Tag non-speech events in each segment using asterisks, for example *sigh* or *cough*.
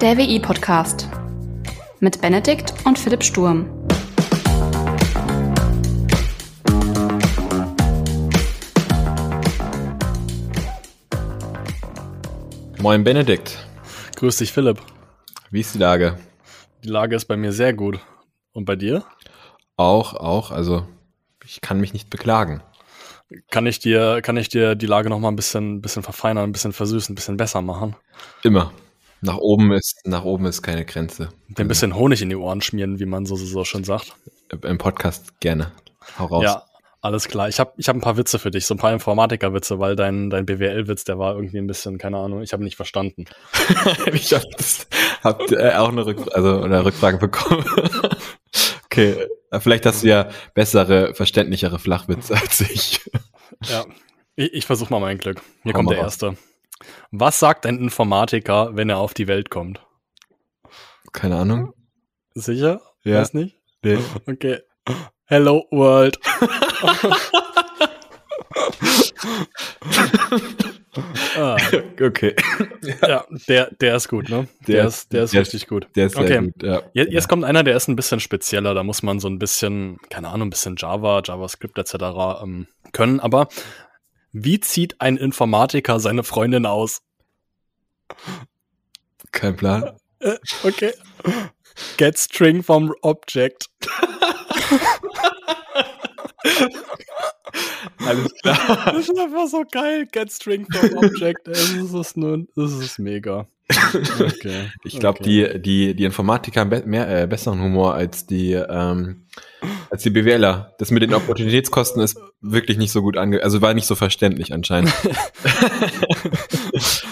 Der WI-Podcast mit Benedikt und Philipp Sturm. Moin Benedikt. Grüß dich, Philipp. Wie ist die Lage? Die Lage ist bei mir sehr gut. Und bei dir? Auch, auch. Also ich kann mich nicht beklagen. Kann ich dir, kann ich dir die Lage noch mal ein bisschen, bisschen verfeinern, ein bisschen versüßen, ein bisschen besser machen? Immer. Nach oben ist, nach oben ist keine Grenze. Ein bisschen Honig in die Ohren schmieren, wie man so, so schon sagt. Im Podcast gerne. Hau raus. Ja, alles klar. Ich habe ich hab ein paar Witze für dich, so ein paar Informatiker-Witze, weil dein, dein BWL-Witz, der war irgendwie ein bisschen, keine Ahnung, ich habe nicht verstanden. *laughs* ich habe hab, äh, auch eine, Rück also, eine Rückfrage bekommen. *laughs* okay, vielleicht hast du ja bessere, verständlichere Flachwitze als ich. ja, ich, ich versuche mal mein Glück. Hier Hau kommt der raus. erste. Was sagt ein Informatiker, wenn er auf die Welt kommt? Keine Ahnung. Sicher? Ja. Weiß nicht? Nee. Okay. Hello World. *laughs* ah. Okay. Ja, der, der ist gut, ne? Der, der ist, der ist der richtig gut. Der ist okay. gut, ja. Jetzt, jetzt kommt einer, der ist ein bisschen spezieller. Da muss man so ein bisschen, keine Ahnung, ein bisschen Java, JavaScript etc. Ähm, können. Aber wie zieht ein Informatiker seine Freundin aus? Kein Plan. Äh, okay. Get string vom Object. *laughs* Alles klar. Das ist einfach so geil. Get string from object. Das ist nun, das ist mega. Okay. Ich glaube, okay. die, die, die Informatiker haben be mehr, äh, besseren Humor als die, ähm, als die BWLer. Das mit den Opportunitätskosten ist wirklich nicht so gut ange, also war nicht so verständlich anscheinend. *laughs*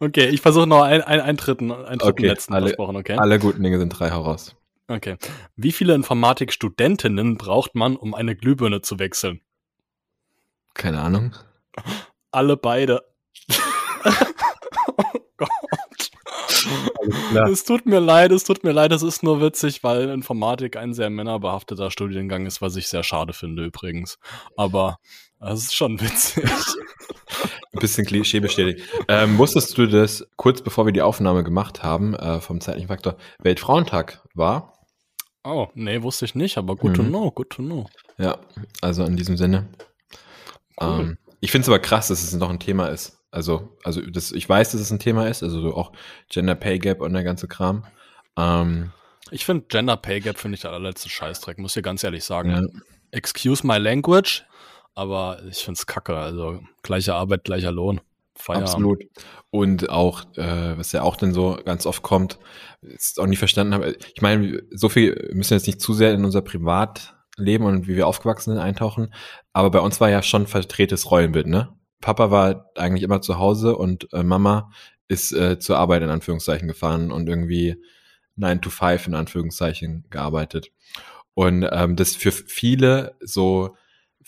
okay, ich versuche noch einen, einen, einen dritten, einen dritten okay, letzten alle, versprochen, okay? Alle guten Dinge sind drei heraus. Okay. Wie viele Informatikstudentinnen braucht man, um eine Glühbirne zu wechseln? Keine Ahnung. Alle beide. *laughs* oh Gott. Es tut mir leid, es tut mir leid, es ist nur witzig, weil Informatik ein sehr männerbehafteter Studiengang ist, was ich sehr schade finde übrigens. Aber es ist schon witzig. Ein bisschen Klischee bestätigt. Ähm, wusstest du, dass kurz bevor wir die Aufnahme gemacht haben, äh, vom zeitlichen Faktor, Weltfrauentag war? Oh, nee, wusste ich nicht, aber good mhm. to know, good to know. Ja, also in diesem Sinne. Cool. Ähm, ich finde es aber krass, dass es noch ein Thema ist. Also, also das, ich weiß, dass es ein Thema ist, also so auch Gender Pay Gap und der ganze Kram. Ähm, ich finde Gender Pay Gap finde ich der allerletzte Scheißdreck, muss ich ganz ehrlich sagen. Ja. Excuse my language, aber ich finde es kacke. Also gleiche Arbeit, gleicher Lohn. Feierabend. Absolut. Und auch, äh, was ja auch dann so ganz oft kommt, ist auch nie verstanden habe. Ich meine, so viel müssen wir jetzt nicht zu sehr in unser Privatleben und wie wir aufgewachsen sind eintauchen. Aber bei uns war ja schon verdrehtes Rollenbild, ne? Papa war eigentlich immer zu Hause und äh, Mama ist äh, zur Arbeit in Anführungszeichen gefahren und irgendwie 9 to 5 in Anführungszeichen gearbeitet. Und ähm, das für viele so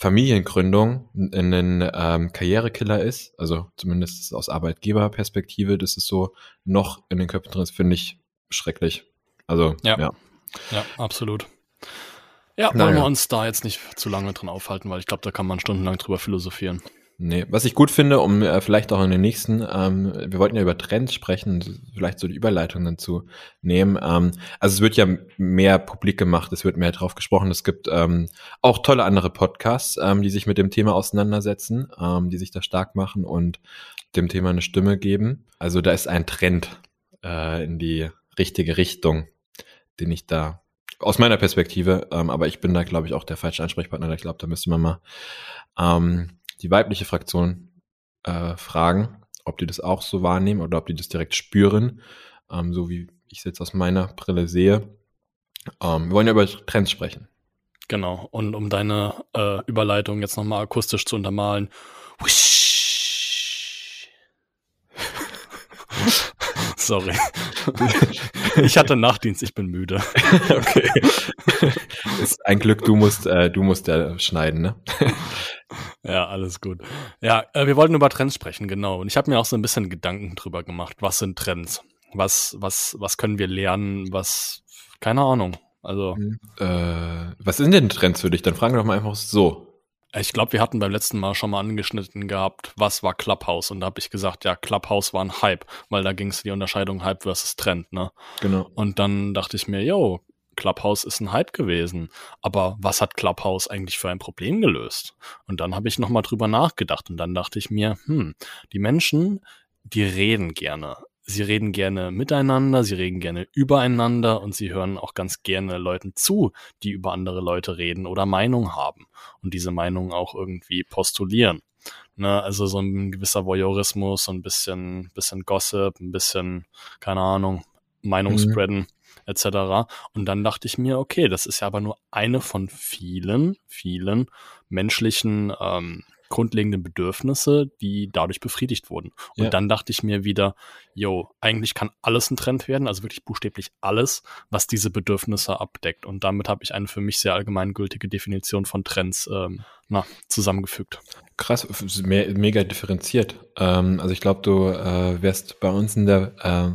Familiengründung ein ähm, Karrierekiller ist, also zumindest aus Arbeitgeberperspektive, das ist so noch in den Köpfen drin finde ich schrecklich. Also, ja. Ja, ja absolut. Ja, wollen naja. wir uns da jetzt nicht zu lange drin aufhalten, weil ich glaube, da kann man stundenlang drüber philosophieren. Nee, was ich gut finde, um äh, vielleicht auch in den nächsten, ähm, wir wollten ja über Trends sprechen, vielleicht so die Überleitungen zu nehmen. Ähm, also es wird ja mehr publik gemacht, es wird mehr drauf gesprochen. Es gibt ähm, auch tolle andere Podcasts, ähm, die sich mit dem Thema auseinandersetzen, ähm, die sich da stark machen und dem Thema eine Stimme geben. Also da ist ein Trend äh, in die richtige Richtung, den ich da aus meiner Perspektive, ähm, aber ich bin da, glaube ich, auch der falsche Ansprechpartner. Ich glaube, da müsste man mal ähm, die weibliche Fraktion äh, fragen, ob die das auch so wahrnehmen oder ob die das direkt spüren, ähm, so wie ich es jetzt aus meiner Brille sehe. Ähm, wir wollen ja über Trends sprechen. Genau, und um deine äh, Überleitung jetzt nochmal akustisch zu untermalen. Sorry. Ich hatte Nachtdienst, ich bin müde. *laughs* Okay. Ist ein Glück, du musst, äh, du musst ja schneiden, ne? Ja, alles gut. Ja, äh, wir wollten über Trends sprechen, genau. Und ich habe mir auch so ein bisschen Gedanken drüber gemacht. Was sind Trends? Was, was, was können wir lernen? Was, keine Ahnung. Also. Äh, was sind denn Trends für dich? Dann fragen wir doch mal einfach so. Ich glaube, wir hatten beim letzten Mal schon mal angeschnitten gehabt, was war Clubhouse? Und da habe ich gesagt, ja, Clubhouse war ein Hype, weil da ging es die Unterscheidung Hype versus Trend, ne? Genau. Und dann dachte ich mir, yo, Clubhouse ist ein Hype gewesen. Aber was hat Clubhouse eigentlich für ein Problem gelöst? Und dann habe ich nochmal drüber nachgedacht und dann dachte ich mir, hm, die Menschen, die reden gerne. Sie reden gerne miteinander, sie reden gerne übereinander und sie hören auch ganz gerne Leuten zu, die über andere Leute reden oder Meinung haben und diese Meinung auch irgendwie postulieren. Ne, also so ein gewisser Voyeurismus, so ein bisschen, bisschen Gossip, ein bisschen, keine Ahnung, Meinung Mhm. spreaden etc. Und dann dachte ich mir, okay, das ist ja aber nur eine von vielen, vielen menschlichen ähm, grundlegenden Bedürfnisse, die dadurch befriedigt wurden. Und Ja. dann dachte ich mir wieder, yo, eigentlich kann alles ein Trend werden, also wirklich buchstäblich alles, was diese Bedürfnisse abdeckt. Und damit habe ich eine für mich sehr allgemeingültige Definition von Trends ähm, na, zusammengefügt. Krass, me mega differenziert. Ähm, also ich glaube, du äh, wärst bei uns in der,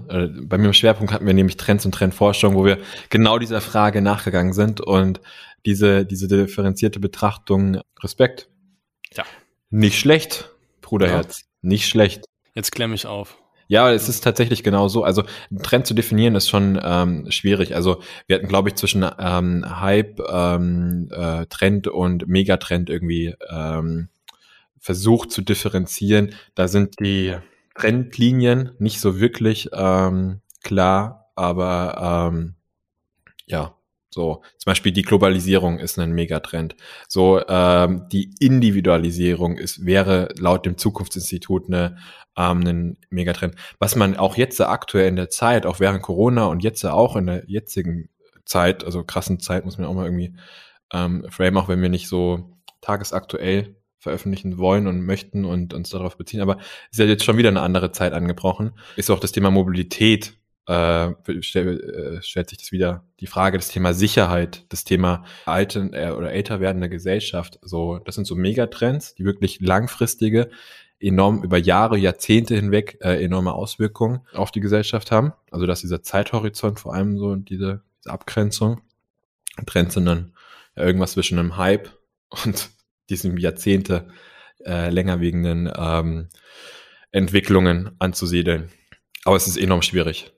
äh, äh, bei mir im Schwerpunkt hatten wir nämlich Trends und Trendforschung, wo wir genau dieser Frage nachgegangen sind und diese, diese differenzierte Betrachtung, Respekt. Ja. Nicht schlecht, Bruderherz. Nicht schlecht. Jetzt klär mich auf. Ja, es ist tatsächlich genau so. Also einen Trend zu definieren ist schon ähm, schwierig. Also wir hatten, glaube ich, zwischen ähm, Hype, ähm, äh, Trend und Megatrend irgendwie ähm, versucht zu differenzieren. Da sind die Trendlinien nicht so wirklich ähm, klar, aber ähm, ja, so zum Beispiel die Globalisierung ist ein Megatrend. So ähm, die Individualisierung ist wäre laut dem Zukunftsinstitut eine ähm, ein Megatrend. Was man auch jetzt aktuell in der Zeit, auch während Corona und jetzt auch in der jetzigen Zeit, also krassen Zeit, muss man auch mal irgendwie ähm, frame, auch wenn wir nicht so tagesaktuell veröffentlichen wollen und möchten und uns darauf beziehen. Aber ist ja jetzt schon wieder eine andere Zeit angebrochen. Ist auch das Thema Mobilität, äh, stell, äh, stellt sich das wieder die Frage, das Thema Sicherheit, das Thema alte äh, oder älter werdende Gesellschaft. So, das sind so Megatrends, die wirklich langfristige enorm über Jahre, Jahrzehnte hinweg äh, enorme Auswirkungen auf die Gesellschaft haben. Also dass dieser Zeithorizont vor allem so diese, diese Abgrenzung. Trends sind dann ja, irgendwas zwischen einem Hype und *laughs* diesem Jahrzehnte äh, länger wegenden ähm, Entwicklungen anzusiedeln. Aber es ist enorm schwierig,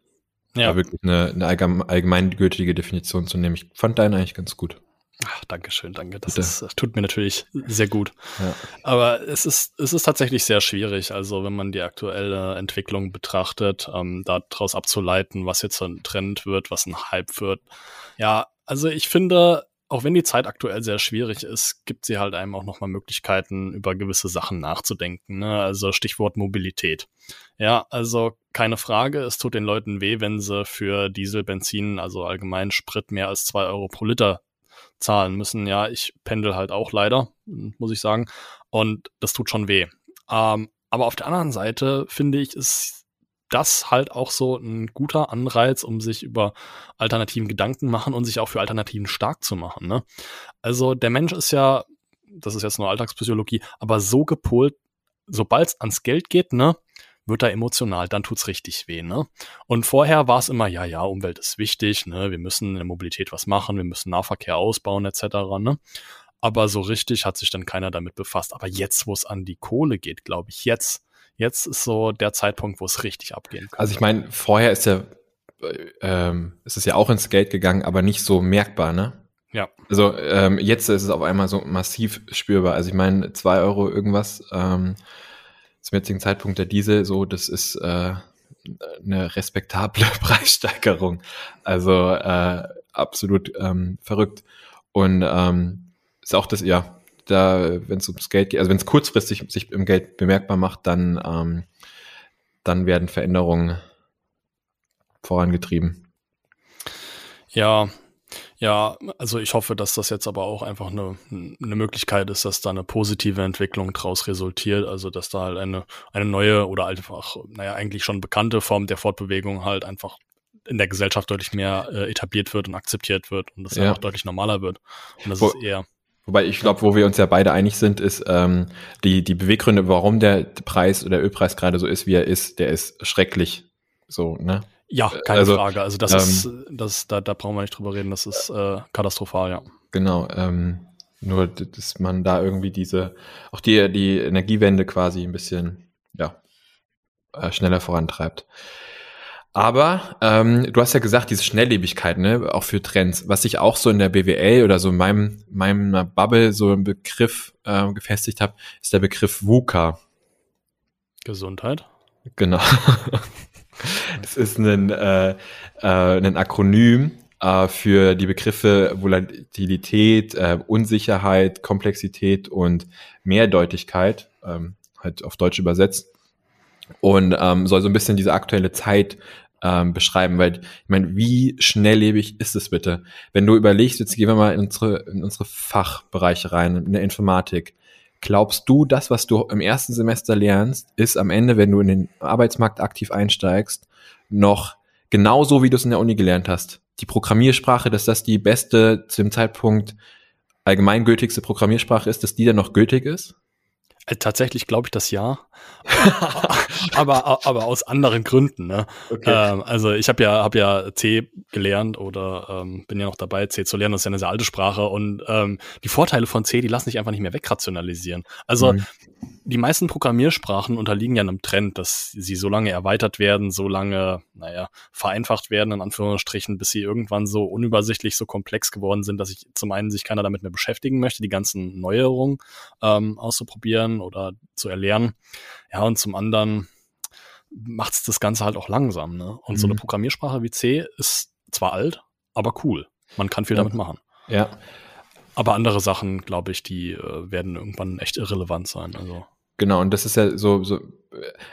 Ja, da wirklich eine, eine allgeme- allgemeingültige Definition zu nehmen. Ich fand deine eigentlich ganz gut. Ach, danke schön, danke. Das, ist, das tut mir natürlich sehr gut. Ja. Aber es ist, es ist tatsächlich sehr schwierig. Also, wenn man die aktuelle Entwicklung betrachtet, ähm, daraus abzuleiten, was jetzt ein Trend wird, was ein Hype wird. Ja, also ich finde, auch wenn die Zeit aktuell sehr schwierig ist, gibt sie halt einem auch nochmal Möglichkeiten, über gewisse Sachen nachzudenken. Ne? Also Stichwort Mobilität. Ja, also keine Frage, es tut den Leuten weh, wenn sie für Diesel, Benzin, also allgemein Sprit mehr als zwei Euro pro Liter zahlen müssen. Ja, ich pendel halt auch leider, muss ich sagen. Und das tut schon weh. Ähm, aber auf der anderen Seite finde ich, ist das halt auch so ein guter Anreiz, um sich über Alternativen Gedanken machen und sich auch für Alternativen stark zu machen. Ne? Also der Mensch ist ja, das ist jetzt nur Alltagspsychologie, aber so gepolt, sobald es ans Geld geht, ne, wird er emotional, dann tut's richtig weh, ne? Und vorher war es immer, ja, ja, Umwelt ist wichtig, ne? Wir müssen in der Mobilität was machen, wir müssen Nahverkehr ausbauen, etc., ne? Aber so richtig hat sich dann keiner damit befasst. Aber jetzt, wo es an die Kohle geht, glaube ich, jetzt, jetzt ist so der Zeitpunkt, wo es richtig abgehen kann. Also ich meine, vorher ist ja, äh, ähm, ist es ja auch ins Geld gegangen, aber nicht so merkbar, ne? Ja. Also ähm, jetzt ist es auf einmal so massiv spürbar. Also ich meine, zwei Euro irgendwas ähm, zum jetzigen Zeitpunkt der Diesel, so, das ist äh, eine respektable *laughs* Preissteigerung. Also äh, absolut ähm, verrückt. Und ähm, ist auch das, ja, da, wenn es ums Geld geht, also wenn es kurzfristig sich im Geld bemerkbar macht, dann, ähm, dann werden Veränderungen vorangetrieben. Ja, ja, also ich hoffe, dass das jetzt aber auch einfach eine, eine Möglichkeit ist, dass da eine positive Entwicklung draus resultiert. Also dass da halt eine, eine neue oder einfach, naja, eigentlich schon bekannte Form der Fortbewegung halt einfach in der Gesellschaft deutlich mehr äh, etabliert wird und akzeptiert wird und das Ja. einfach deutlich normaler wird. Und das Wo- ist eher, Wobei ich glaube, wo wir uns ja beide einig sind, ist ähm, die, die Beweggründe, warum der Preis oder Ölpreis gerade so ist, wie er ist, der ist schrecklich. So, ne? ja, keine also, Frage. Also das ähm, ist, das, da, da brauchen wir nicht drüber reden, das ist äh, katastrophal, ja. Genau. Ähm, Nur, dass man da irgendwie diese, auch die, die Energiewende quasi ein bisschen, ja, äh, schneller vorantreibt. Aber ähm, du hast ja gesagt, diese Schnelllebigkeit, ne, auch für Trends, was ich auch so in der BWL oder so in meinem, meinem Bubble so ein Begriff äh, gefestigt habe, ist der Begriff VUCA. Gesundheit. Genau. *laughs* das ist ein, äh, äh, ein Akronym äh, für die Begriffe Volatilität, äh, Unsicherheit, Komplexität und Mehrdeutigkeit, ähm, halt auf Deutsch übersetzt. Und ähm, soll so ein bisschen diese aktuelle Zeit ähm, beschreiben, weil ich meine, wie schnelllebig ist es bitte? Wenn du überlegst, jetzt gehen wir mal in unsere, in unsere Fachbereiche rein, in der Informatik. Glaubst du, das, was du im ersten Semester lernst, ist am Ende, wenn du in den Arbeitsmarkt aktiv einsteigst, noch genauso, wie du es in der Uni gelernt hast? Die Programmiersprache, dass das die beste, zu dem Zeitpunkt allgemeingültigste Programmiersprache ist, dass die dann noch gültig ist? Äh, tatsächlich glaube ich das ja, *laughs* aber aber aus anderen Gründen. Ne? Okay. Ähm, also ich habe ja habe ja C gelernt oder ähm, bin ja noch dabei C zu lernen. Das ist ja eine sehr alte Sprache und ähm, die Vorteile von C, die lassen sich einfach nicht mehr wegrationalisieren. Also mhm die meisten Programmiersprachen unterliegen ja einem Trend, dass sie so lange erweitert werden, so lange, naja, vereinfacht werden, in Anführungsstrichen, bis sie irgendwann so unübersichtlich, so komplex geworden sind, dass sich zum einen sich keiner damit mehr beschäftigen möchte, die ganzen Neuerungen ähm, auszuprobieren oder zu erlernen. Ja, und zum anderen macht es das Ganze halt auch langsam. Ne? Und mhm. so eine mhm. Programmiersprache wie C ist zwar alt, aber cool. Man kann viel ja. damit machen. Ja. Aber andere Sachen, glaube ich, die äh, werden irgendwann echt irrelevant sein. Also. Genau, und das ist ja so, so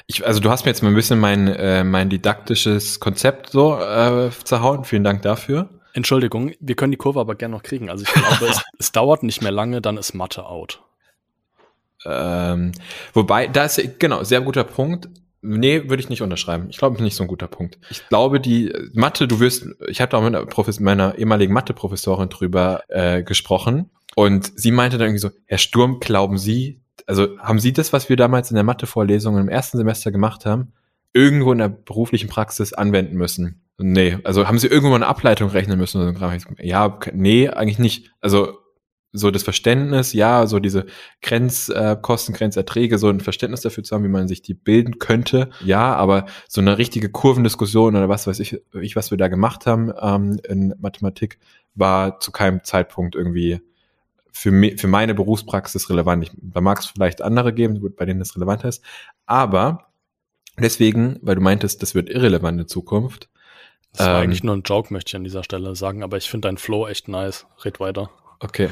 ich, also du hast mir jetzt mal ein bisschen mein, äh, mein didaktisches Konzept so äh, zerhauen. Vielen Dank dafür. Entschuldigung, wir können die Kurve aber gerne noch kriegen. Also ich glaube, *laughs* es, es dauert nicht mehr lange, dann ist Mathe out. Ähm, wobei, da ist genau, sehr guter Punkt. Nee, würde ich nicht unterschreiben. Ich glaube, nicht so ein guter Punkt. Ich glaube, die Mathe, du wirst, ich hatte auch mit einer meiner ehemaligen Mathe-Professorin drüber äh, gesprochen und sie meinte dann irgendwie so, Herr Sturm, glauben Sie, also haben Sie das, was wir damals in der Mathe-Vorlesung im ersten Semester gemacht haben, irgendwo in der beruflichen Praxis anwenden müssen? Nee, also haben Sie irgendwo eine Ableitung rechnen müssen? Ja, nee, eigentlich nicht. Also so das Verständnis, ja, so diese Grenzkosten, äh, Grenzerträge, so ein Verständnis dafür zu haben, wie man sich die bilden könnte, ja, aber so eine richtige Kurvendiskussion oder was weiß ich, ich was wir da gemacht haben ähm, in Mathematik, war zu keinem Zeitpunkt irgendwie für, me für meine Berufspraxis relevant. Ich, da mag es vielleicht andere geben, bei denen das relevanter ist, aber deswegen, weil du meintest, das wird irrelevant in Zukunft. Das war ähm, eigentlich nur ein Joke, möchte ich an dieser Stelle sagen, aber ich finde dein Flow echt nice. Red weiter. Okay.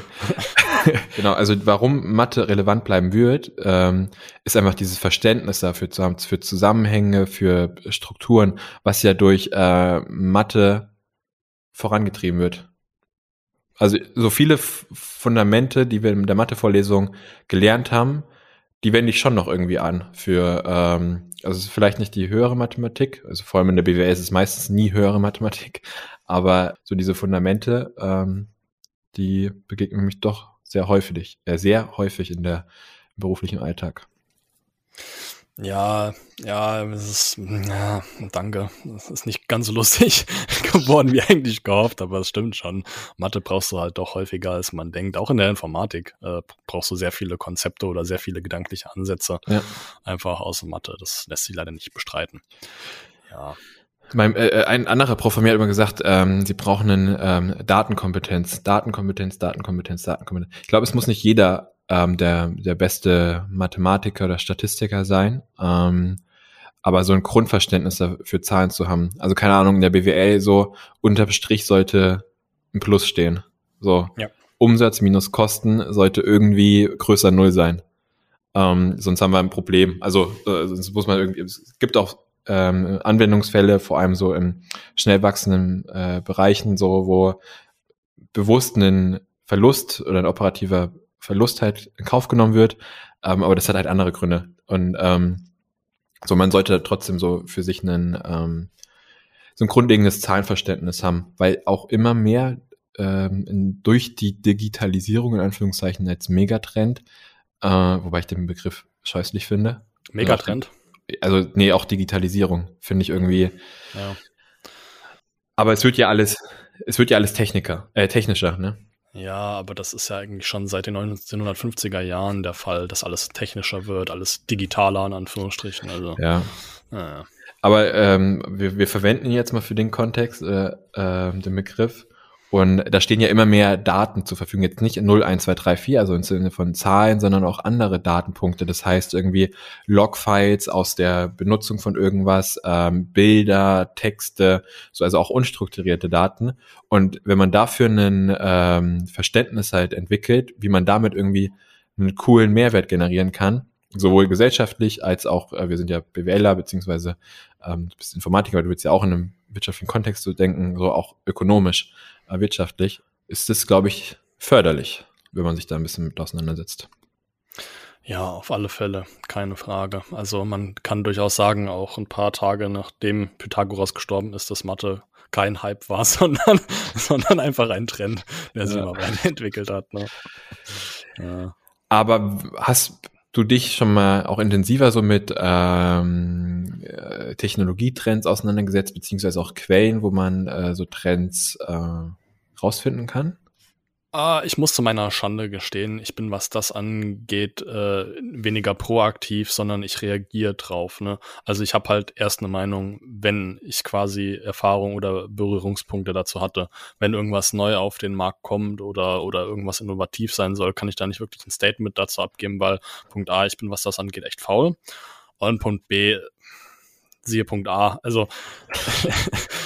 *laughs* genau, also warum Mathe relevant bleiben wird, ähm, ist einfach dieses Verständnis dafür zu für Zusammenhänge, für Strukturen, was ja durch äh, Mathe vorangetrieben wird. Also so viele F Fundamente, die wir in der Mathe-Vorlesung gelernt haben, die wende ich schon noch irgendwie an für, ähm, also vielleicht nicht die höhere Mathematik, also vor allem in der BWL ist es meistens nie höhere Mathematik, aber so diese Fundamente, ähm, die begegnen mich doch sehr häufig, äh, sehr häufig in der im beruflichen Alltag. Ja, ja, es ist, ja, danke. Es ist nicht ganz so lustig *laughs* geworden, wie eigentlich gehofft, aber es stimmt schon. Mathe brauchst du halt doch häufiger, als man denkt. Auch in der Informatik äh, brauchst du sehr viele Konzepte oder sehr viele gedankliche Ansätze. Ja. Einfach aus Mathe. Das lässt sich leider nicht bestreiten. Ja. Mein, äh, äh, ein anderer Prof von mir hat immer gesagt, ähm, sie brauchen einen ähm, Datenkompetenz, Datenkompetenz, Datenkompetenz, Datenkompetenz. Ich glaube, es muss nicht jeder ähm, der, der beste Mathematiker oder Statistiker sein, ähm, aber so ein Grundverständnis dafür Zahlen zu haben. Also keine Ahnung, in der BWL so unterm Strich sollte ein Plus stehen. So ja. Umsatz minus Kosten sollte irgendwie größer Null sein. Ähm, sonst haben wir ein Problem. Also äh, sonst muss man irgendwie, es gibt auch ähm, Anwendungsfälle, vor allem so in schnell wachsenden äh, Bereichen, so wo bewusst ein Verlust oder ein operativer Verlust halt in Kauf genommen wird, ähm, aber das hat halt andere Gründe. Und ähm, so man sollte trotzdem so für sich einen ähm, so ein grundlegendes Zahlenverständnis haben, weil auch immer mehr ähm, durch die Digitalisierung in Anführungszeichen als Megatrend, äh, wobei ich den Begriff scheußlich finde. Megatrend? Also nee, auch Digitalisierung finde ich irgendwie. Ja. Aber es wird ja alles, es wird ja alles Techniker, äh, technischer, ne? Ja, aber das ist ja eigentlich schon seit den 1950er Jahren der Fall, dass alles technischer wird, alles digitaler in Anführungsstrichen. Also, ja. Naja. Aber ähm, wir, wir verwenden jetzt mal für den Kontext äh, äh, den Begriff und da stehen ja immer mehr Daten zur Verfügung. Jetzt nicht 0, 1, 2, 3, 4, also im Sinne von Zahlen, sondern auch andere Datenpunkte. Das heißt irgendwie Logfiles aus der Benutzung von irgendwas, ähm, Bilder, Texte, so also auch unstrukturierte Daten. Und wenn man dafür ein ähm, Verständnis halt entwickelt, wie man damit irgendwie einen coolen Mehrwert generieren kann, sowohl gesellschaftlich als auch, äh, wir sind ja BWLer, beziehungsweise ähm, du bist Informatiker, du willst ja auch in einem wirtschaftlichen Kontext so denken, so auch ökonomisch wirtschaftlich, ist es, glaube ich, förderlich, wenn man sich da ein bisschen mit auseinandersetzt. Ja, auf alle Fälle, keine Frage. Also man kann durchaus sagen, auch ein paar Tage nachdem Pythagoras gestorben ist, dass Mathe kein Hype war, *laughs* sondern, sondern einfach ein Trend, der sich ja. immer weiterentwickelt hat. Ne? Ja. Aber hast du dich schon mal auch intensiver so mit ähm, äh, Technologietrends auseinandergesetzt, beziehungsweise auch Quellen, wo man äh, so Trends äh, rausfinden kann? Ah, ich muss zu meiner Schande gestehen, ich bin, was das angeht, äh, weniger proaktiv, sondern ich reagiere drauf. Ne? Also ich habe halt erst eine Meinung, wenn ich quasi Erfahrung oder Berührungspunkte dazu hatte. Wenn irgendwas neu auf den Markt kommt oder, oder irgendwas innovativ sein soll, kann ich da nicht wirklich ein Statement dazu abgeben, weil Punkt A, ich bin, was das angeht, echt faul. Und Punkt B, siehe Punkt A. Also *laughs*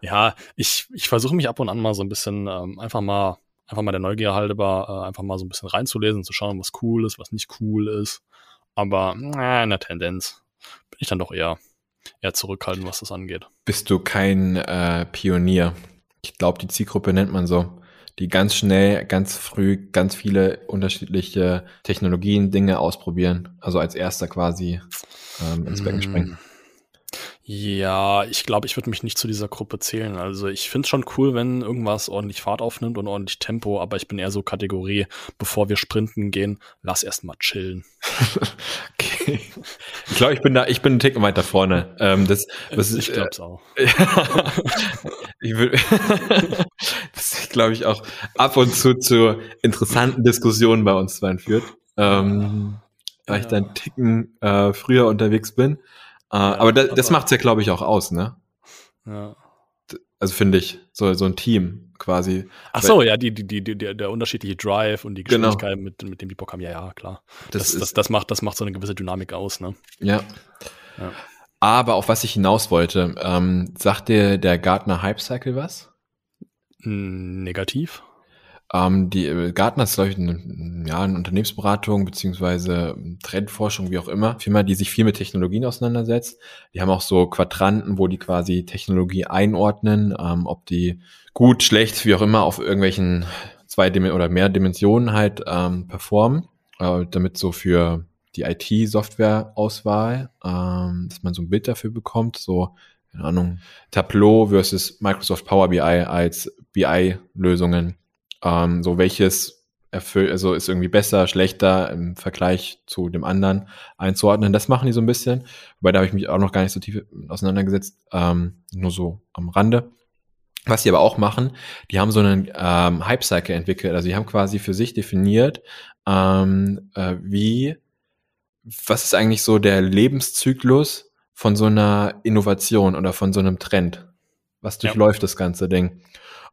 ja, ich, ich versuche mich ab und an mal so ein bisschen ähm, einfach mal, einfach mal der Neugier halber, äh, einfach mal so ein bisschen reinzulesen, zu schauen, was cool ist, was nicht cool ist. Aber äh, in der Tendenz bin ich dann doch eher, eher zurückhaltend, was das angeht. Bist du kein äh, Pionier? Ich glaube, die Zielgruppe nennt man so die ganz schnell, ganz früh ganz viele unterschiedliche Technologien, Dinge ausprobieren. Also als erster quasi ähm, ins Becken springen. Ja, ich glaube, ich würde mich nicht zu dieser Gruppe zählen. Also ich finde es schon cool, wenn irgendwas ordentlich Fahrt aufnimmt und ordentlich Tempo, aber ich bin eher so Kategorie, bevor wir sprinten gehen, lass erst mal chillen. *laughs* okay. Ich glaube, ich bin da, ich bin einen Ticken weiter vorne. Ähm, das, das ich glaube es äh, auch. *laughs* ich will, *laughs* das glaube ich auch ab und zu zu interessanten Diskussionen bei uns zwei führt. Ähm, weil ich da einen Ticken äh, früher unterwegs bin. Äh, ja, aber das, das macht's ja, glaube ich, auch aus, ne? Ja. Also finde ich, so, so ein Team quasi. Ach so, ja, die, die, die, die, der unterschiedliche Drive und die. Geschwindigkeit, genau. mit, mit dem die Bock haben, ja, ja, klar. Das, das, das, das, macht, das macht so eine gewisse Dynamik aus, ne? Ja. ja. Aber auf was ich hinaus wollte, ähm, sagt dir der Gartner Hype Cycle was? Negativ. Ähm, die äh, Gartner ist, glaube ich, eine, ja, eine Unternehmensberatung beziehungsweise Trendforschung, wie auch immer, Firma, die sich viel mit Technologien auseinandersetzt. Die haben auch so Quadranten, wo die quasi Technologie einordnen, ähm, ob die gut, schlecht, wie auch immer, auf irgendwelchen zwei Dim oder mehr Dimensionen halt ähm, performen, äh, damit so für die IT-Software-Auswahl, ähm, dass man so ein Bild dafür bekommt, so keine Ahnung, Tableau versus Microsoft Power BI als BI-Lösungen ähm, so welches erfüllt, also ist irgendwie besser, schlechter im Vergleich zu dem anderen einzuordnen. Das machen die so ein bisschen. Wobei da habe ich mich auch noch gar nicht so tief auseinandergesetzt, ähm, nur so am Rande. Was sie aber auch machen, die haben so einen ähm, Hype-Cycle entwickelt. Also die haben quasi für sich definiert, ähm, äh, wie, was ist eigentlich so der Lebenszyklus von so einer Innovation oder von so einem Trend? Was durchläuft ja. das ganze Ding?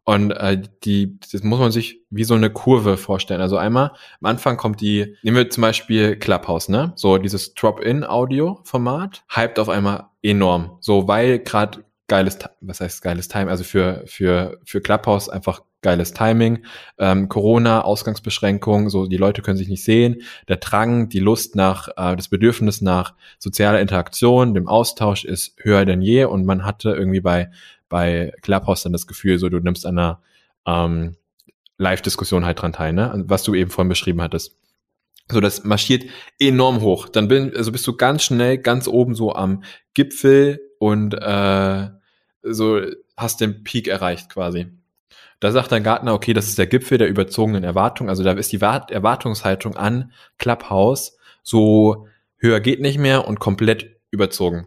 Und äh, die, das muss man sich wie so eine Kurve vorstellen. Also einmal am Anfang kommt die, nehmen wir zum Beispiel Clubhouse, ne? So dieses Drop-in-Audio-Format hypt auf einmal enorm. So weil gerade geiles, was heißt geiles Time? Also für für für Clubhouse einfach geiles Timing. Ähm, Corona, Ausgangsbeschränkungen, so die Leute können sich nicht sehen. Der Drang, die Lust nach, äh, das Bedürfnis nach sozialer Interaktion, dem Austausch ist höher denn je und man hatte irgendwie bei bei Clubhouse dann das Gefühl, so du nimmst an einer ähm, Live-Diskussion halt dran teil, ne? Was du eben vorhin beschrieben hattest. So, das marschiert enorm hoch. Dann bin, also bist du ganz schnell ganz oben so am Gipfel und äh, so hast den Peak erreicht quasi. Da sagt dann Gartner, okay, das ist der Gipfel der überzogenen Erwartung. Also da ist die Erwartungshaltung an Clubhouse so höher geht nicht mehr und komplett überzogen.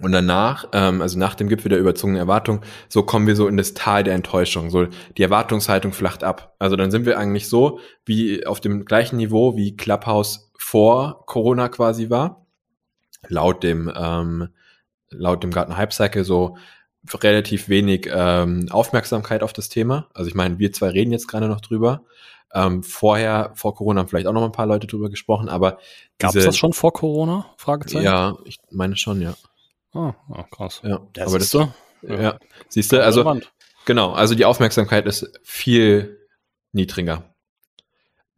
Und danach, ähm, also nach dem Gipfel der überzogenen Erwartung, so kommen wir so in das Tal der Enttäuschung. So die Erwartungshaltung flacht ab. Also dann sind wir eigentlich so wie auf dem gleichen Niveau wie Clubhouse vor Corona quasi war. Laut dem ähm, laut dem Garten Hype Cycle so relativ wenig ähm, Aufmerksamkeit auf das Thema. Also ich meine, wir zwei reden jetzt gerade noch drüber. Ähm, vorher, vor Corona haben vielleicht auch noch ein paar Leute drüber gesprochen, aber Gab es das schon vor Corona? Fragezeichen? Ja, ich meine schon, ja. Ah, oh, krass. Ja, ja aber das, du? Ja. ja. Siehst du, also relevant. genau, also die Aufmerksamkeit ist viel niedriger.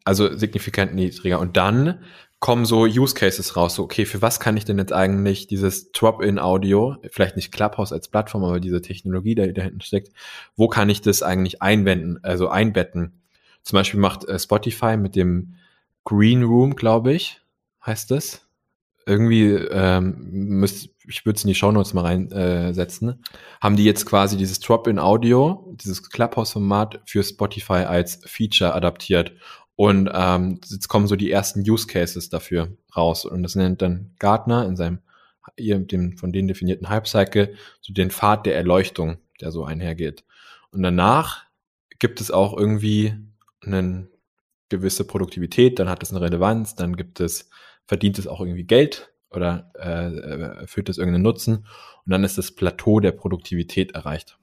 Also signifikant niedriger. Und dann kommen so Use Cases raus. So, okay, für was kann ich denn jetzt eigentlich dieses Drop-in-Audio, vielleicht nicht Clubhouse als Plattform, aber diese Technologie, die dahinter steckt, wo kann ich das eigentlich einwenden, also einbetten? Zum Beispiel macht äh, Spotify mit dem Green Room, glaube ich, heißt es irgendwie, ähm, müsst, ich würde es in die Shownotes mal reinsetzen, äh, haben die jetzt quasi dieses Drop-in-Audio, dieses Clubhouse-Format für Spotify als Feature adaptiert. Und ähm, jetzt kommen so die ersten Use Cases dafür raus. Und das nennt dann Gartner in seinem dem von denen definierten Hype-Cycle so den Pfad der Erleuchtung, der so einhergeht. Und danach gibt es auch irgendwie eine gewisse Produktivität, dann hat es eine Relevanz, dann gibt es verdient es auch irgendwie Geld oder äh, erfüllt es irgendeinen Nutzen und dann ist das Plateau der Produktivität erreicht.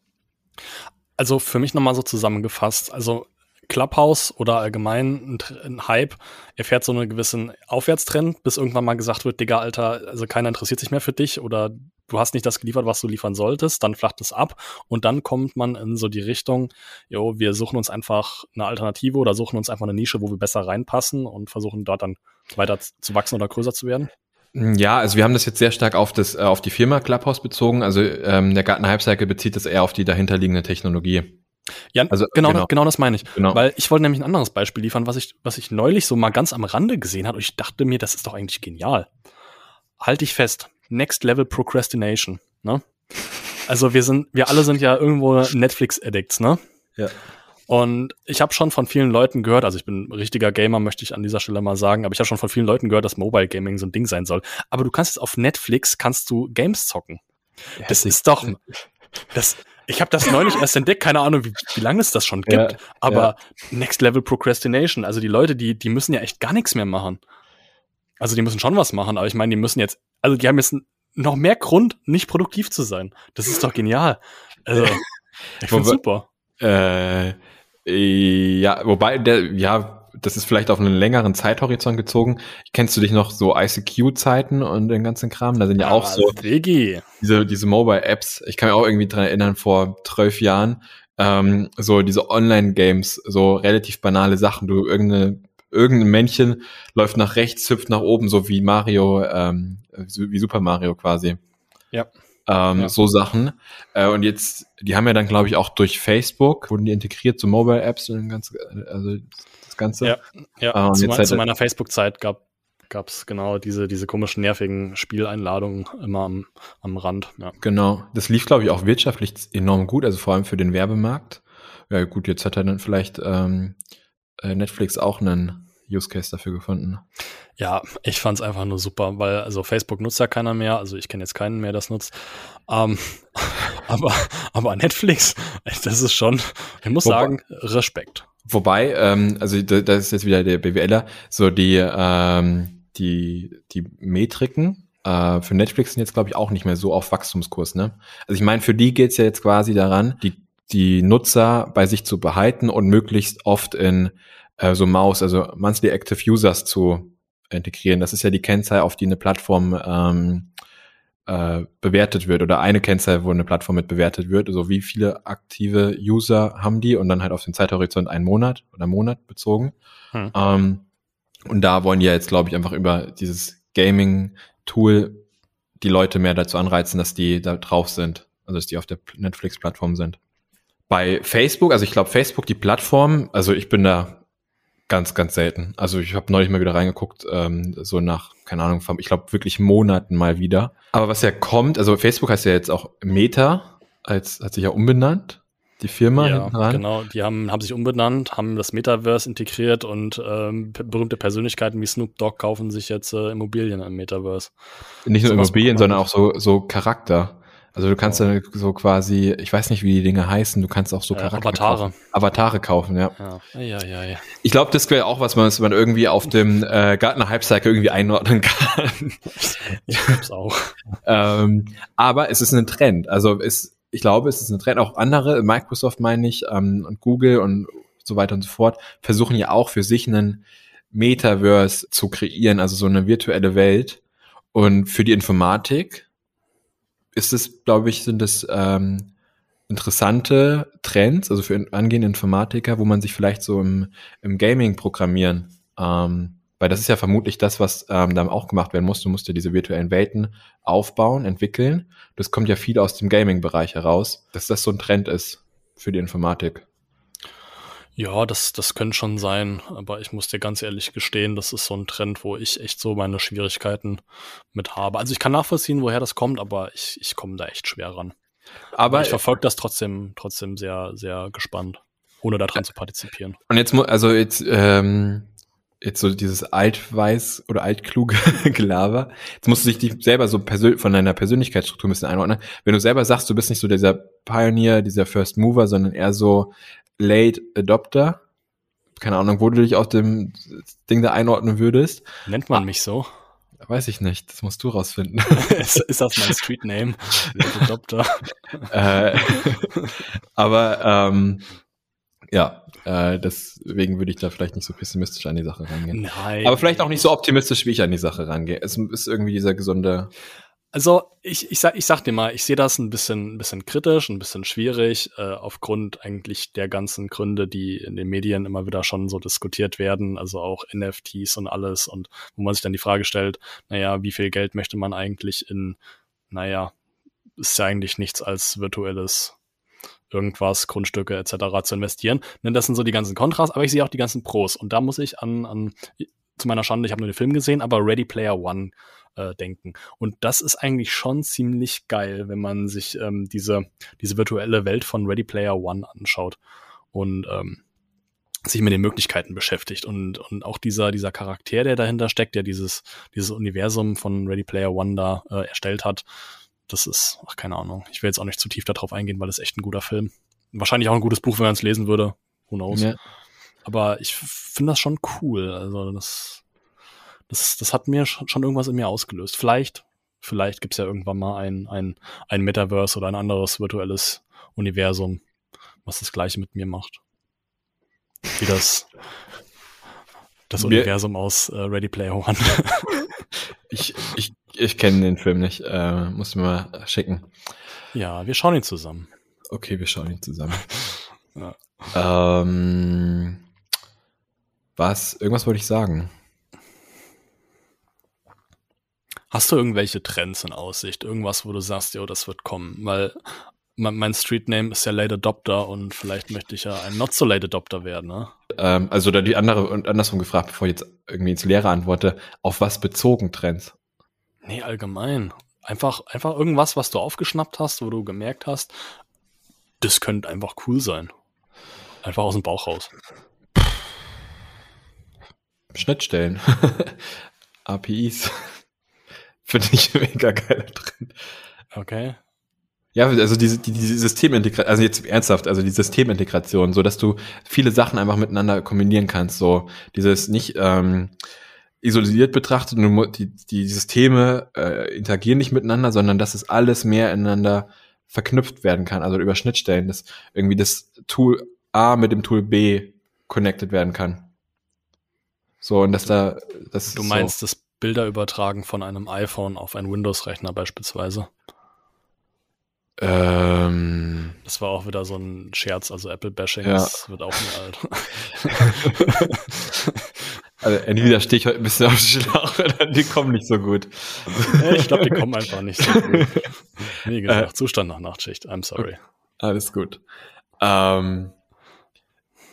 Also für mich nochmal so zusammengefasst, also Clubhouse oder allgemein ein, ein, Hype erfährt so einen gewissen Aufwärtstrend, bis irgendwann mal gesagt wird, Digga, Alter, also keiner interessiert sich mehr für dich oder du hast nicht das geliefert, was du liefern solltest, dann flacht es ab und dann kommt man in so die Richtung, jo, wir suchen uns einfach eine Alternative oder suchen uns einfach eine Nische, wo wir besser reinpassen und versuchen dort dann weiter zu wachsen oder größer zu werden? Ja, also wir haben das jetzt sehr stark auf das äh, auf die Firma Clubhouse bezogen. Also ähm, der Garten Hypecycle bezieht das eher auf die dahinterliegende Technologie. Ja, also, genau, genau, genau das meine ich. Genau. Weil ich wollte nämlich ein anderes Beispiel liefern, was ich, was ich neulich so mal ganz am Rande gesehen habe und ich dachte mir, das ist doch eigentlich genial. Halt dich fest. Next Level Procrastination, ne? Also wir sind, wir alle sind ja irgendwo Netflix-Addicts, ne? Ja. Und ich habe schon von vielen Leuten gehört, also ich bin ein richtiger Gamer, möchte ich an dieser Stelle mal sagen, aber ich habe schon von vielen Leuten gehört, dass Mobile Gaming so ein Ding sein soll. Aber du kannst jetzt auf Netflix kannst du Games zocken. Ja, das ist doch das ich habe das neulich erst entdeckt, keine Ahnung, wie, wie lange es das schon gibt, ja, aber ja. Next Level Procrastination, also die Leute, die die müssen ja echt gar nichts mehr machen. Also die müssen schon was machen, aber ich meine, die müssen jetzt also die haben jetzt noch mehr Grund nicht produktiv zu sein. Das ist doch genial. Also *laughs* ich finde super. Äh, ja, wobei, der, ja, das ist vielleicht auf einen längeren Zeithorizont gezogen. Kennst du dich noch so ICQ-Zeiten und den ganzen Kram? Da sind ja, ja auch so Digi. diese, diese Mobile-Apps. Ich kann mich auch irgendwie dran erinnern, vor zwölf Jahren, ähm, so diese Online-Games, so relativ banale Sachen. Du irgendeine, irgendein Männchen läuft nach rechts, hüpft nach oben, so wie Mario, ähm, wie Super Mario quasi. Ja. Ähm, ja. So Sachen. Äh, und jetzt, die haben ja dann, glaube ich, auch durch Facebook, wurden die integriert zu Mobile-Apps und ganz, also das Ganze. Ja, ja. Ähm, zu, me zu meiner Facebook-Zeit gab es genau diese, diese komischen, nervigen Spieleinladungen immer am, am Rand. Ja. Genau. Das lief, glaube ich, auch wirtschaftlich enorm gut, also vor allem für den Werbemarkt. Ja, gut, jetzt hat er dann vielleicht ähm, äh, Netflix auch einen Use Case dafür gefunden. Ja, ich fand es einfach nur super, weil also Facebook nutzt ja keiner mehr, also ich kenne jetzt keinen mehr, das nutzt. Ähm, *laughs* aber, aber Netflix, das ist schon, ich muss wobei, sagen, Respekt. Wobei, ähm, also da ist jetzt wieder der BWLer, so die, ähm, die, die Metriken äh, für Netflix sind jetzt, glaube ich, auch nicht mehr so auf Wachstumskurs. Ne? Also ich meine, für die geht's ja jetzt quasi daran, die, die Nutzer bei sich zu behalten und möglichst oft in äh, so Maus, also Monthly Active Users zu integrieren. Das ist ja die Kennzahl, auf die eine Plattform ähm, äh, bewertet wird oder eine Kennzahl, wo eine Plattform mit bewertet wird. Also wie viele aktive User haben die und dann halt auf den Zeithorizont einen Monat oder Monat bezogen. Hm. Ähm, und da wollen die ja jetzt, glaube ich, einfach über dieses Gaming-Tool die Leute mehr dazu anreizen, dass die da drauf sind, also dass die auf der Netflix-Plattform sind. Bei Facebook, also ich glaube, Facebook, die Plattform, also ich bin da Ganz, ganz selten. Also ich habe neulich mal wieder reingeguckt, ähm, so nach, keine Ahnung, ich glaube wirklich Monaten mal wieder. Aber was ja kommt, also Facebook heißt ja jetzt auch Meta, als hat sich ja umbenannt. Die Firma ja, dran? genau. Die haben, haben sich umbenannt, haben das Metaverse integriert und ähm, berühmte Persönlichkeiten wie Snoop Dogg kaufen sich jetzt äh, Immobilien im Metaverse. Nicht nur Sowas Immobilien, sondern auch so, so Charakter. Also du kannst dann so quasi, ich weiß nicht, wie die Dinge heißen, du kannst auch so Äh, Charakter Avatare. kaufen. Avatare kaufen, ja. Ja, ja, ja, ja. Ich glaube, das wäre auch was, was man irgendwie auf dem äh, Gartner Hype-Cycle irgendwie einordnen kann. *laughs* Ich glaub's auch. ähm, aber es ist ein Trend. Also es, ich glaube, es ist ein Trend. Auch andere, Microsoft meine ich, ähm, und Google und so weiter und so fort, versuchen ja auch für sich einen Metaverse zu kreieren, also so eine virtuelle Welt. Und für die Informatik ist es, glaube ich, sind es ähm, interessante Trends, also für angehende Informatiker, wo man sich vielleicht so im, im Gaming-Programmieren, ähm, weil das ist ja vermutlich das, was ähm, da auch gemacht werden muss. Du musst ja diese virtuellen Welten aufbauen, entwickeln. Das kommt ja viel aus dem Gaming-Bereich heraus, dass das so ein Trend ist für die Informatik. Ja, das, das könnte schon sein, aber ich muss dir ganz ehrlich gestehen, das ist so ein Trend, wo ich echt so meine Schwierigkeiten mit habe. Also ich kann nachvollziehen, woher das kommt, aber ich, ich komme da echt schwer ran. Aber Aber ich verfolge das trotzdem, trotzdem sehr, sehr gespannt, ohne daran zu partizipieren. und jetzt mu- also jetzt ähm, jetzt so dieses altweiß oder altkluge *laughs* Gelaber. Jetzt musst du dich die selber so von deiner Persönlichkeitsstruktur ein bisschen einordnen. Wenn du selber sagst, du bist nicht so dieser Pioneer, dieser First Mover, sondern eher so Late Adopter. Keine Ahnung, wo du dich auf dem Ding da einordnen würdest. Nennt man mich so? Weiß ich nicht. Das musst du rausfinden. *laughs* ist, ist das mein Street Name? Little Doctor. *laughs* äh, aber ähm, ja, äh, deswegen würde ich da vielleicht nicht so pessimistisch an die Sache rangehen. Nein. Aber vielleicht auch nicht so optimistisch, wie ich an die Sache rangehe. Es ist irgendwie dieser gesunde. Also ich, ich, sag, ich sag dir mal, ich sehe das ein bisschen, ein bisschen kritisch, ein bisschen schwierig, äh, aufgrund eigentlich der ganzen Gründe, die in den Medien immer wieder schon so diskutiert werden, also auch NFTs und alles und wo man sich dann die Frage stellt, naja, wie viel Geld möchte man eigentlich in, naja, ist ja eigentlich nichts als virtuelles irgendwas, Grundstücke etc. zu investieren. Denn das sind so die ganzen Kontras, aber ich sehe auch die ganzen Pros. Und da muss ich an, an zu meiner Schande, ich habe nur den Film gesehen, aber Ready Player One äh, denken. Und das ist eigentlich schon ziemlich geil, wenn man sich ähm, diese, diese virtuelle Welt von Ready Player One anschaut und ähm, sich mit den Möglichkeiten beschäftigt. Und, und auch dieser, dieser Charakter, der dahinter steckt, der dieses, dieses Universum von Ready Player One da äh, erstellt hat, das ist, ach, keine Ahnung. Ich will jetzt auch nicht zu tief darauf eingehen, weil es echt ein guter Film. Wahrscheinlich auch ein gutes Buch, wenn man es lesen würde. Who knows? Ja. Aber ich finde das schon cool. Also das, das, das hat mir schon irgendwas in mir ausgelöst. Vielleicht, vielleicht gibt's ja irgendwann mal ein, ein, ein Metaverse oder ein anderes virtuelles Universum, was das gleiche mit mir macht. Wie das, das Wir- Universum aus äh, Ready Player One. *laughs* Ich, ich, ich kenne den Film nicht. Äh, muss mir mal schicken. ja, wir schauen ihn zusammen. Okay, wir schauen ihn zusammen. *laughs* Ja. Ähm, was? Irgendwas wollte ich sagen. Hast du irgendwelche Trends in Aussicht? Irgendwas, wo du sagst, jo, das wird kommen? Weil mein, mein Street Name ist ja Late Adopter und vielleicht möchte ich ja ein Not so Late Adopter werden, ne? Ähm, also da die andere und andersrum gefragt, bevor ich jetzt irgendwie ins Leere antworte, auf was bezogen Trends? Nee, allgemein. Einfach, einfach irgendwas, was du aufgeschnappt hast, wo du gemerkt hast, das könnte einfach cool sein. Einfach aus dem Bauch raus. Schnittstellen. *laughs* APIs. Finde ich *laughs* mega geil drin. Okay. Ja, also diese, die, die Systemintegration, also jetzt ernsthaft, also die Systemintegration, so dass du viele Sachen einfach miteinander kombinieren kannst, so dieses nicht ähm, isoliert betrachtet, nur die, die Systeme äh, interagieren nicht miteinander, sondern dass es alles mehr ineinander verknüpft werden kann, also über Schnittstellen, dass irgendwie das Tool A mit dem Tool B connected werden kann. So, und dass da, das Du meinst das Bilder übertragen von einem iPhone auf einen Windows-Rechner beispielsweise. ähm, Das war auch wieder so ein Scherz, also Apple-Bashing, Ja. das wird auch nie alt. *laughs* also entweder stehe ich heute ein bisschen auf dem Schlauch oder die kommen nicht so gut. ich glaube, die kommen einfach nicht so gut. *laughs* Wie gesagt, Zustand nach Nachtschicht. I'm sorry. Alles gut. Ähm,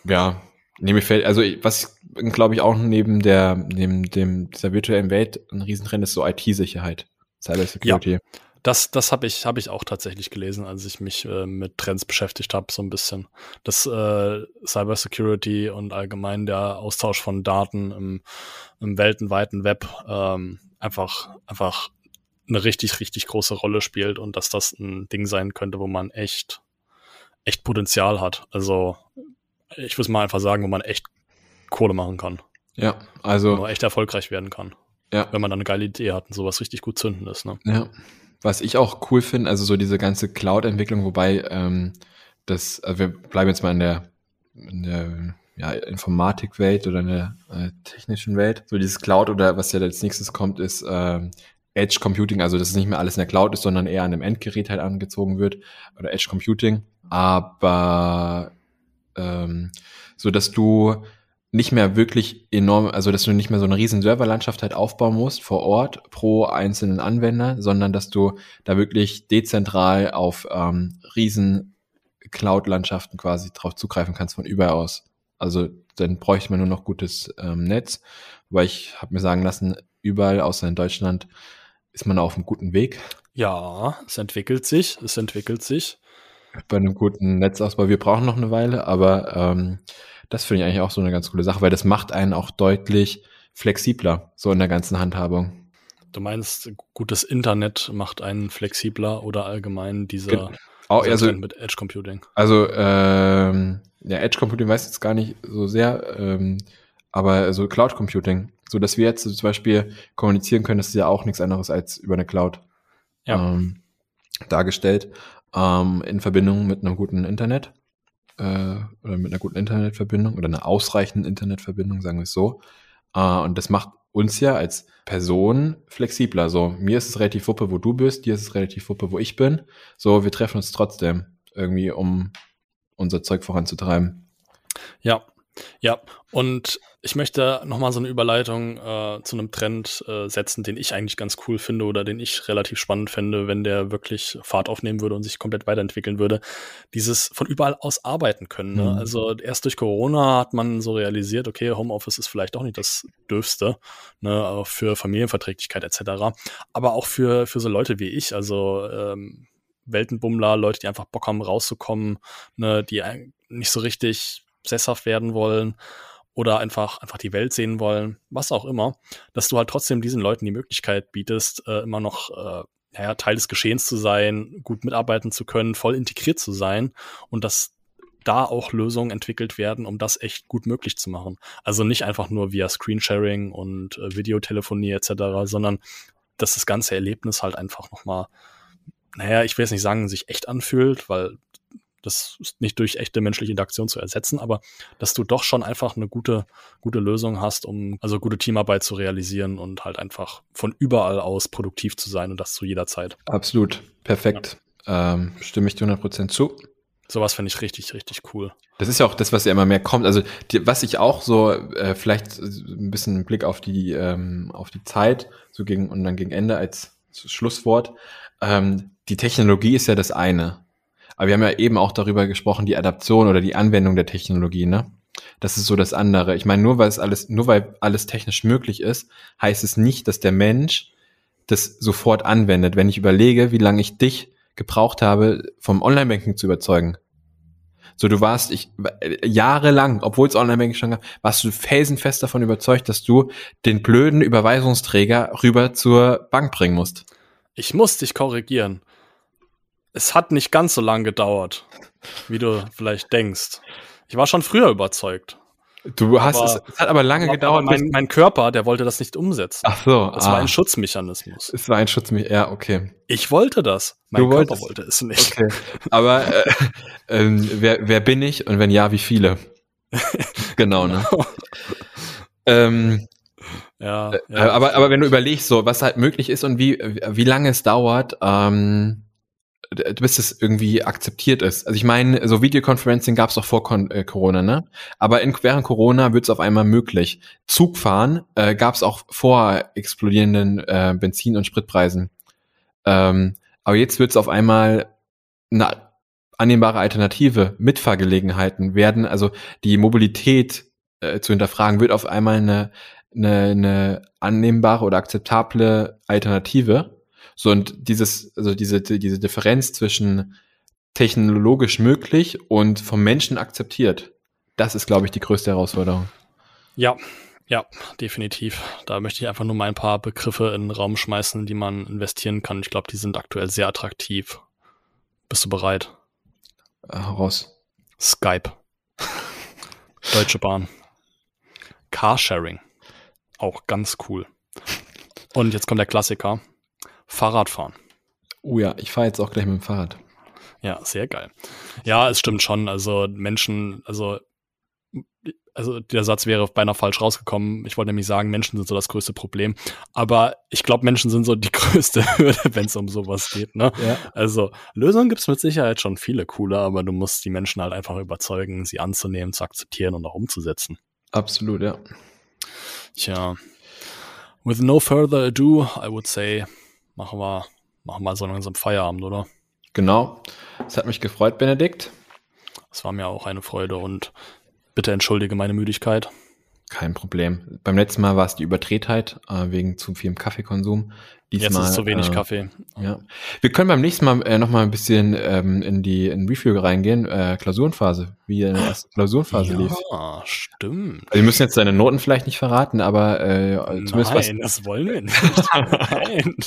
ja, nee, mir fällt, also was glaube ich auch neben der, neben dem, dieser virtuellen Welt ein Riesentrend ist so IT-Sicherheit, Cybersecurity. Das, das habe ich, hab ich auch tatsächlich gelesen, als ich mich äh, mit Trends beschäftigt habe, so ein bisschen. Dass äh, Cybersecurity und allgemein der Austausch von Daten im, im weltenweiten Web ähm, einfach, einfach eine richtig, richtig große Rolle spielt und dass das ein Ding sein könnte, wo man echt, echt Potenzial hat. Also ich würde mal einfach sagen, wo man echt Kohle machen kann. Ja, also. Wo man echt erfolgreich werden kann. Ja. Wenn man dann eine geile Idee hat und sowas richtig gut zünden ist. Ne? Ja. Was ich auch cool finde, also so diese ganze Cloud-Entwicklung, wobei ähm, das, also wir bleiben jetzt mal in der, in der ja, Informatikwelt oder in der äh, technischen Welt. So dieses Cloud oder was ja als nächstes kommt, ist äh, Edge Computing, also dass es nicht mehr alles in der Cloud ist, sondern eher an einem Endgerät halt angezogen wird oder Edge Computing. Aber ähm, so dass du nicht mehr wirklich enorm, also dass du nicht mehr so eine riesen Serverlandschaft halt aufbauen musst vor Ort pro einzelnen Anwender, sondern dass du da wirklich dezentral auf ähm, riesen Cloud-Landschaften quasi drauf zugreifen kannst von überall aus. Also dann bräuchte man nur noch gutes ähm, Netz, weil ich habe mir sagen lassen, überall außer in Deutschland ist man auf einem guten Weg. Ja, es entwickelt sich, es entwickelt sich. Bei einem guten Netzausbau, wir brauchen noch eine Weile, aber ähm, das finde ich eigentlich auch so eine ganz coole Sache, weil das macht einen auch deutlich flexibler, so in der ganzen Handhabung. Du meinst, gutes Internet macht einen flexibler oder allgemein dieser, Ge auch, dieser also, mit Edge Computing? Also, ähm, ja, Edge Computing weiß ich jetzt gar nicht so sehr, ähm, aber so Cloud Computing, so dass wir jetzt zum Beispiel kommunizieren können, das ist ja auch nichts anderes als über eine Cloud Ja. ähm, dargestellt, ähm, in Verbindung mit einem guten Internet äh, oder mit einer guten Internetverbindung oder einer ausreichenden Internetverbindung, sagen wir es so. Äh, und das macht uns ja als Person flexibler. So, mir ist es relativ wuppe, wo du bist, dir ist es relativ wuppe, wo ich bin. So, wir treffen uns trotzdem irgendwie, um unser Zeug voranzutreiben. Ja, ja. Und ich möchte nochmal so eine Überleitung äh, zu einem Trend äh, setzen, den ich eigentlich ganz cool finde oder den ich relativ spannend fände, wenn der wirklich Fahrt aufnehmen würde und sich komplett weiterentwickeln würde. Dieses von überall aus arbeiten können. Ne? Mhm. Also erst durch Corona hat man so realisiert, okay, Homeoffice ist vielleicht auch nicht das Dürfste, ne, auch für Familienverträglichkeit etc. Aber auch für, für so Leute wie ich, also ähm, Weltenbummler, Leute, die einfach Bock haben, rauszukommen, ne, die nicht so richtig sesshaft werden wollen oder einfach, einfach die Welt sehen wollen, was auch immer, dass du halt trotzdem diesen Leuten die Möglichkeit bietest, äh, immer noch äh, naja, Teil des Geschehens zu sein, gut mitarbeiten zu können, voll integriert zu sein und dass da auch Lösungen entwickelt werden, um das echt gut möglich zu machen. Also nicht einfach nur via Screensharing und äh, Videotelefonie etc., sondern dass das ganze Erlebnis halt einfach nochmal, naja, ich will jetzt nicht sagen, sich echt anfühlt, weil das ist nicht durch echte menschliche Interaktion zu ersetzen, aber dass du doch schon einfach eine gute, gute Lösung hast, um also gute Teamarbeit zu realisieren und halt einfach von überall aus produktiv zu sein und das zu jeder Zeit. Absolut. Perfekt. Ähm, stimme ich dir 100% zu. Sowas finde ich richtig, richtig cool. Das ist ja auch das, was ja immer mehr kommt. Also die, was ich auch so äh, vielleicht ein bisschen einen Blick auf die ähm, auf die Zeit so gegen und dann gegen Ende als Schlusswort. Ähm, die Technologie ist ja das eine, aber wir haben ja eben auch darüber gesprochen, die Adaption oder die Anwendung der Technologie. Ne, das ist so das andere. Ich meine, nur weil es alles, nur weil alles technisch möglich ist, heißt es nicht, dass der Mensch das sofort anwendet. Wenn ich überlege, wie lange ich dich gebraucht habe, vom Online-Banking zu überzeugen. So, du warst ich jahrelang, obwohl es Online-Banking schon gab, warst du felsenfest davon überzeugt, dass du den blöden Überweisungsträger rüber zur Bank bringen musst. Ich muss dich korrigieren. Es hat nicht ganz so lange gedauert, wie du vielleicht denkst. Ich war schon früher überzeugt. Du hast Aber- es, es hat aber lange Aber gedauert. mein, mein Körper, der wollte das nicht umsetzen. Ach so, war ah, ein Schutzmechanismus. es war ein Schutz. Ja, okay. Ich wollte das. Mein Du Körper wolltest- wollte es nicht. Okay. Aber äh, *laughs* ähm, wer, wer bin ich und wenn ja, wie viele? *laughs* genau, ne? ähm, Ja, Äh, ja. aber, aber wenn du überlegst, so, was halt möglich ist und wie, wie lange es dauert, ähm, bis es irgendwie akzeptiert ist. Also ich meine, so Videoconferencing gab es auch vor Kon äh, Corona, ne? Aber in, während Corona wird es auf einmal möglich. Zugfahren äh, gab es auch vor explodierenden äh, Benzin- und Spritpreisen. Ähm, aber jetzt wird es auf einmal eine annehmbare Alternative. Mitfahrgelegenheiten werden, also die Mobilität äh, zu hinterfragen, wird auf einmal eine eine, eine annehmbare oder akzeptable Alternative. So und dieses, also diese, diese Differenz zwischen technologisch möglich und vom Menschen akzeptiert, das ist, glaube ich, die größte Herausforderung. Ja, ja, definitiv. Da möchte ich einfach nur mal ein paar Begriffe in den Raum schmeißen, die man investieren kann. Ich glaube, die sind aktuell sehr attraktiv. Bist du bereit? Heraus. Skype. Deutsche Bahn. Carsharing. Auch ganz cool. Und jetzt kommt der Klassiker. Fahrradfahren. Oh ja, ich fahre jetzt auch gleich mit dem Fahrrad. Ja, sehr geil. Ja, es stimmt schon. Also Menschen, also also der Satz wäre beinahe falsch rausgekommen. Ich wollte nämlich sagen, Menschen sind so das größte Problem. Aber ich glaube, Menschen sind so die *laughs* größte Hürde, wenn es um sowas geht. Ne? Ja. Also Lösungen gibt es mit Sicherheit schon viele coole, aber du musst die Menschen halt einfach überzeugen, sie anzunehmen, zu akzeptieren und auch umzusetzen. Absolut, ja. Tja. With no further ado, I would say, machen wir, machen wir so langsam Feierabend, oder? Genau. Es hat mich gefreut, Benedikt. Es war mir auch eine Freude und bitte entschuldige meine Müdigkeit. Kein Problem. Beim letzten Mal war es die Überdrehtheit äh, wegen zu viel Kaffeekonsum. Diesmal, Jetzt ist zu wenig äh, Kaffee. Ja. Wir können beim nächsten Mal äh, noch mal ein bisschen ähm, in die in Review reingehen. Äh, Klausurenphase, wie in der ersten Klausurenphase ja, lief. Ja, stimmt. Also wir müssen jetzt deine Noten vielleicht nicht verraten, aber äh, zumindest Nein, was. das wollen wir nicht. Nein. *laughs*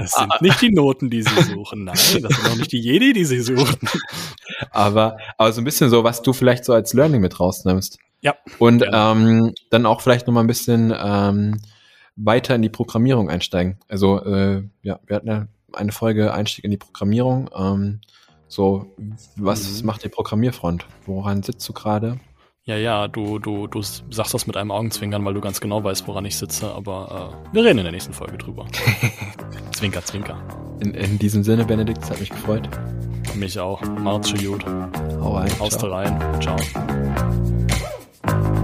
Das sind nicht die Noten, die sie suchen. Nein, das sind auch nicht die Jedi, die sie suchen. Aber, aber so ein bisschen so, was du vielleicht so als Learning mit rausnimmst. Ja. Und ähm, dann auch vielleicht noch mal ein bisschen ähm, weiter in die Programmierung einsteigen. Also äh, ja, wir hatten ja eine Folge Einstieg in die Programmierung. Ähm, so, was mhm. macht die Programmierfront? Woran sitzt du gerade? Ja, ja, du, du, du sagst das mit einem Augenzwinkern, weil du ganz genau weißt, woran ich sitze, aber äh, wir reden in der nächsten Folge drüber. *laughs* zwinker, zwinker. In, in diesem Sinne, Benedikt, es hat mich gefreut. Mich auch. Macht's gut. Hau rein. Haust rein. Ciao. Bye.